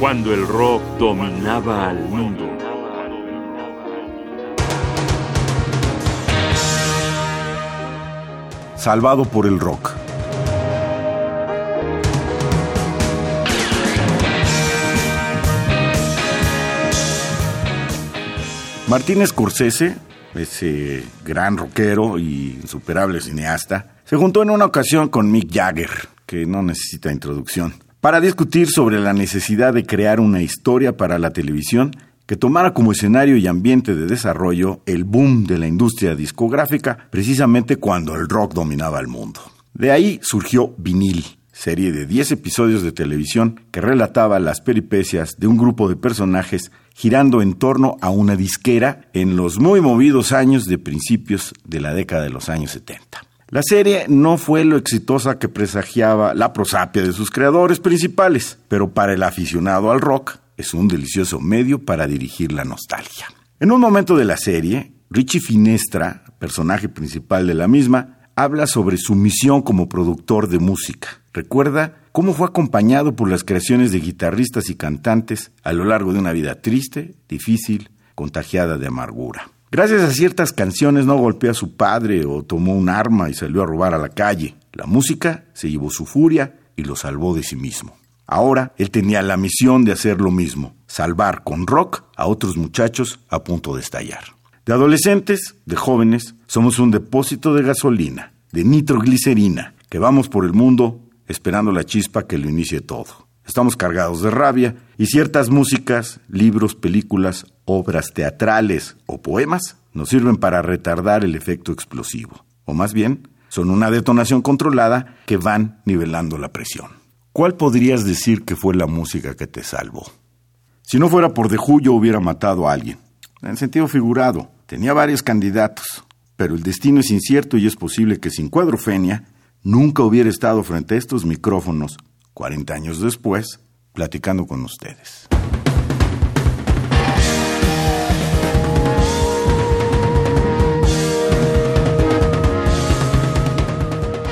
cuando el rock dominaba al mundo. Salvado por el rock. Martín Scorsese, ese gran rockero y insuperable cineasta, se juntó en una ocasión con Mick Jagger, que no necesita introducción, para discutir sobre la necesidad de crear una historia para la televisión que tomara como escenario y ambiente de desarrollo el boom de la industria discográfica precisamente cuando el rock dominaba el mundo. De ahí surgió Vinil, serie de 10 episodios de televisión que relataba las peripecias de un grupo de personajes girando en torno a una disquera en los muy movidos años de principios de la década de los años 70. La serie no fue lo exitosa que presagiaba la prosapia de sus creadores principales, pero para el aficionado al rock es un delicioso medio para dirigir la nostalgia. En un momento de la serie, Richie Finestra, personaje principal de la misma, habla sobre su misión como productor de música. Recuerda cómo fue acompañado por las creaciones de guitarristas y cantantes a lo largo de una vida triste, difícil, contagiada de amargura. Gracias a ciertas canciones no golpeó a su padre o tomó un arma y salió a robar a la calle. La música se llevó su furia y lo salvó de sí mismo. Ahora él tenía la misión de hacer lo mismo, salvar con rock a otros muchachos a punto de estallar. De adolescentes, de jóvenes, somos un depósito de gasolina, de nitroglicerina, que vamos por el mundo esperando la chispa que lo inicie todo. Estamos cargados de rabia y ciertas músicas, libros, películas, obras teatrales o poemas nos sirven para retardar el efecto explosivo. O más bien, son una detonación controlada que van nivelando la presión. ¿Cuál podrías decir que fue la música que te salvó? Si no fuera por De hubiera matado a alguien. En sentido figurado, tenía varios candidatos, pero el destino es incierto y es posible que sin cuadrofenia nunca hubiera estado frente a estos micrófonos, 40 años después, platicando con ustedes.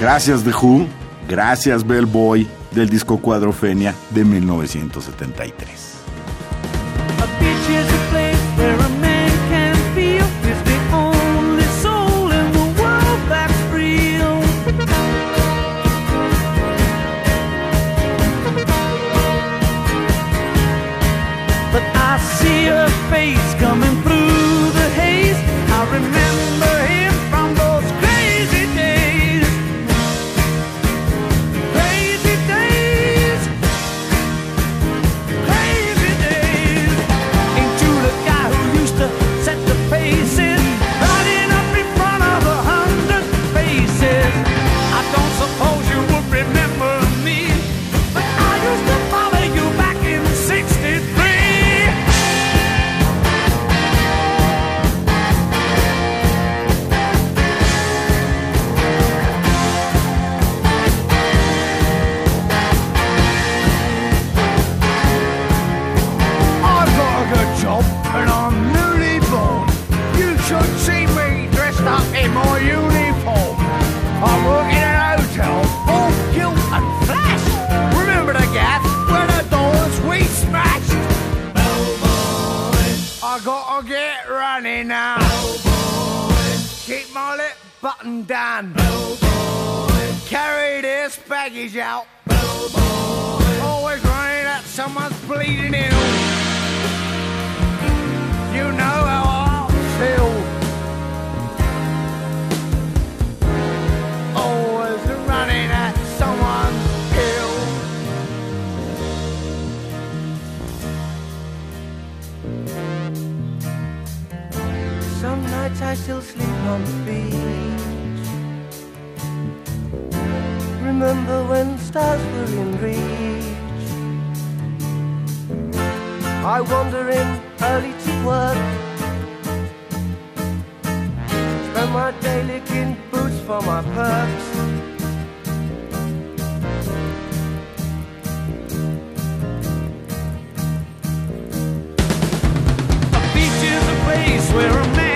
Gracias The Who, gracias Bellboy del disco Cuadrofenia de 1973. down. Bellboy. Carried his baggage out. Bellboy. Always running at someone's bleeding ill. I wander in early to work. Spend my day licking boots for my perks. A beach is a place where a man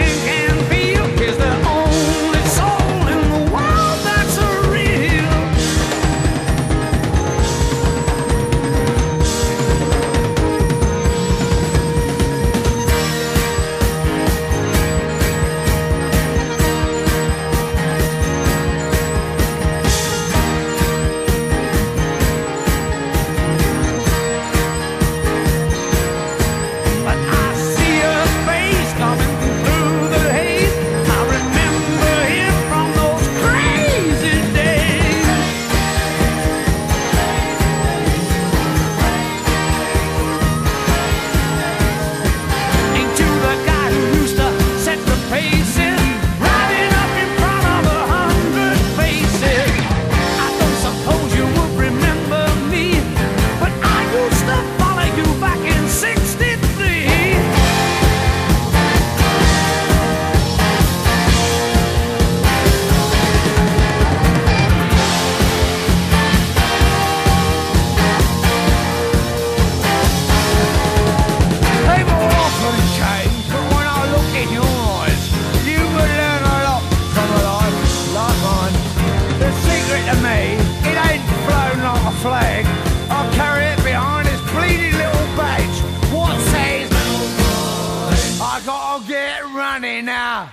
get running now.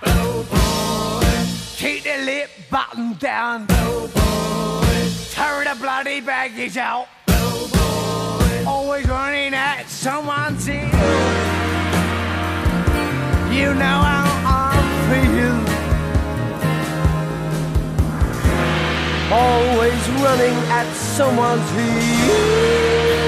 Keep the lip button down. Tear the bloody baggage out. Always running at someone's ear. You know how I feel. Always running at someone's heel.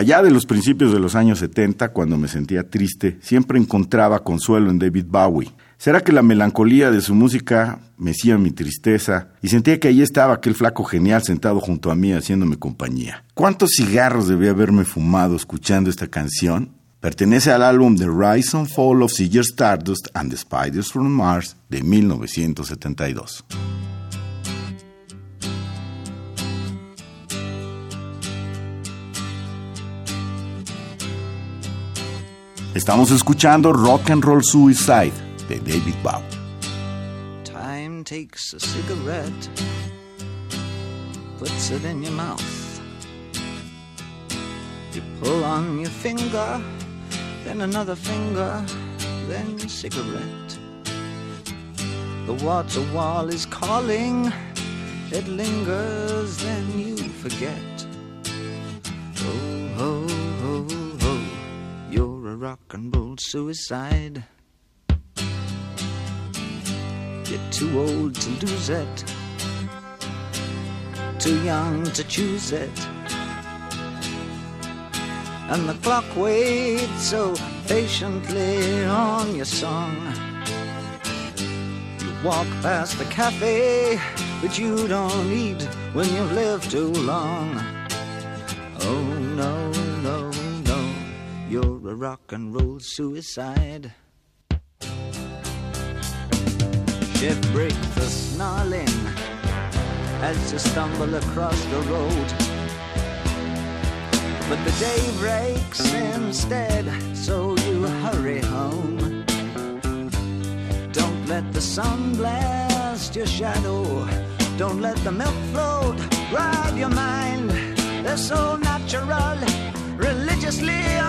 Allá de los principios de los años 70, cuando me sentía triste, siempre encontraba consuelo en David Bowie. ¿Será que la melancolía de su música mecía mi tristeza y sentía que allí estaba aquel flaco genial sentado junto a mí haciéndome compañía? ¿Cuántos cigarros debía haberme fumado escuchando esta canción? Pertenece al álbum The Rise and Fall of Ziggy Stardust and the Spiders from Mars de 1972. Estamos escuchando Rock and Roll Suicide de David Bowie. Time takes a cigarette, puts it in your mouth. You pull on your finger, then another finger, then cigarette. The water wall is calling, it lingers, then you forget. Rock and roll suicide. You're too old to lose it, too young to choose it. And the clock waits so patiently on your song. You walk past the cafe, but you don't eat when you've lived too long. Oh no, you're a rock and roll suicide. Shift break the snarling as you stumble across the road. But the day breaks instead, so you hurry home. Don't let the sun blast your shadow. Don't let the milk float ride your mind. They're so natural, religiously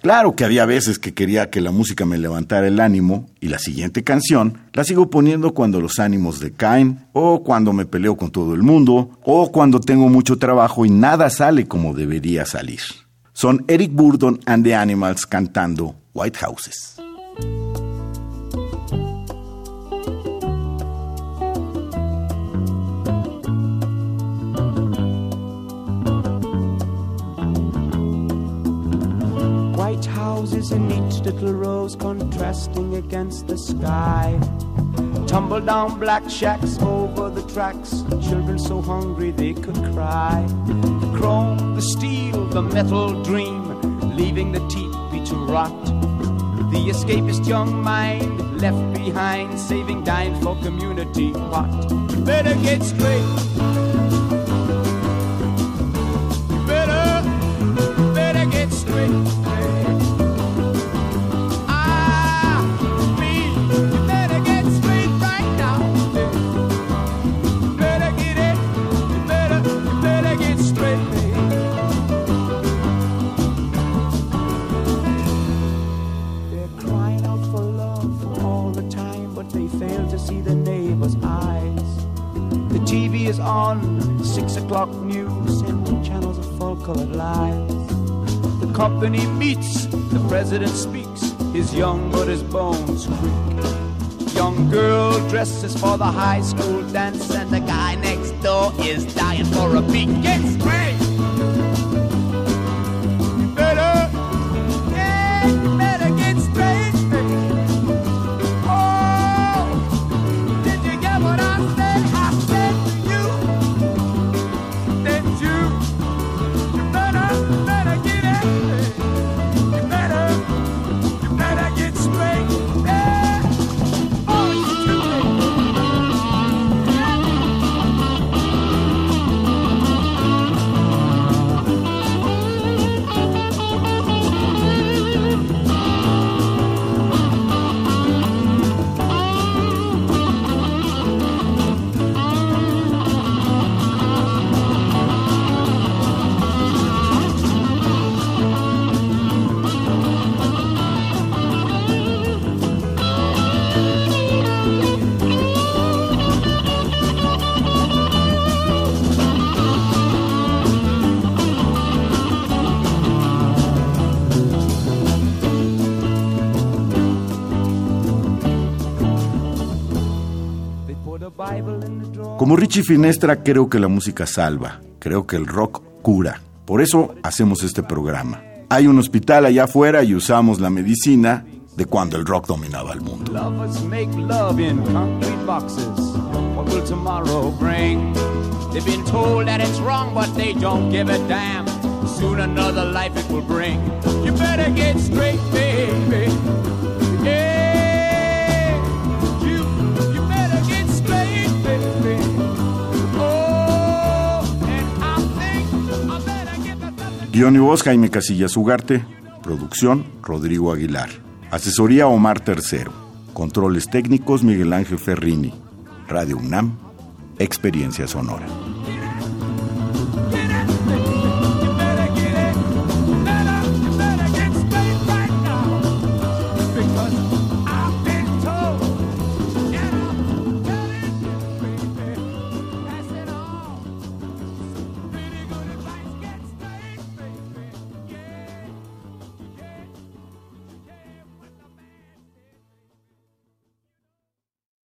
Claro que había veces que quería que la música me levantara el ánimo y la siguiente canción la sigo poniendo cuando los ánimos decaen o cuando me peleo con todo el mundo o cuando tengo mucho trabajo y nada sale como debería salir. Son Eric Burdon and the Animals cantando White Houses. Houses in each little rose contrasting against the sky. Tumble down black shacks over the tracks. Children so hungry they could cry. The chrome, the steel, the metal dream, leaving the teepee to rot. The escapist young mind left behind, saving dime for community pot. Better get straight. Is on, six o'clock news, and channels of full colored lies. The company meets, the president speaks, he's young but his bones creak. Young girl dresses for the high school dance, and the guy next door is dying for a peek. Get Como Richie Finestra, creo que la música salva, creo que el rock cura. Por eso hacemos este programa. Hay un hospital allá afuera y usamos la medicina de cuando el rock dominaba el mundo. Soon another life it will bring. You better get straight, baby. Guión y voz Jaime Casillas Ugarte. Producción Rodrigo Aguilar. Asesoría Omar Tercero. Controles técnicos Miguel Ángel Ferrini. Radio UNAM. Experiencia Sonora.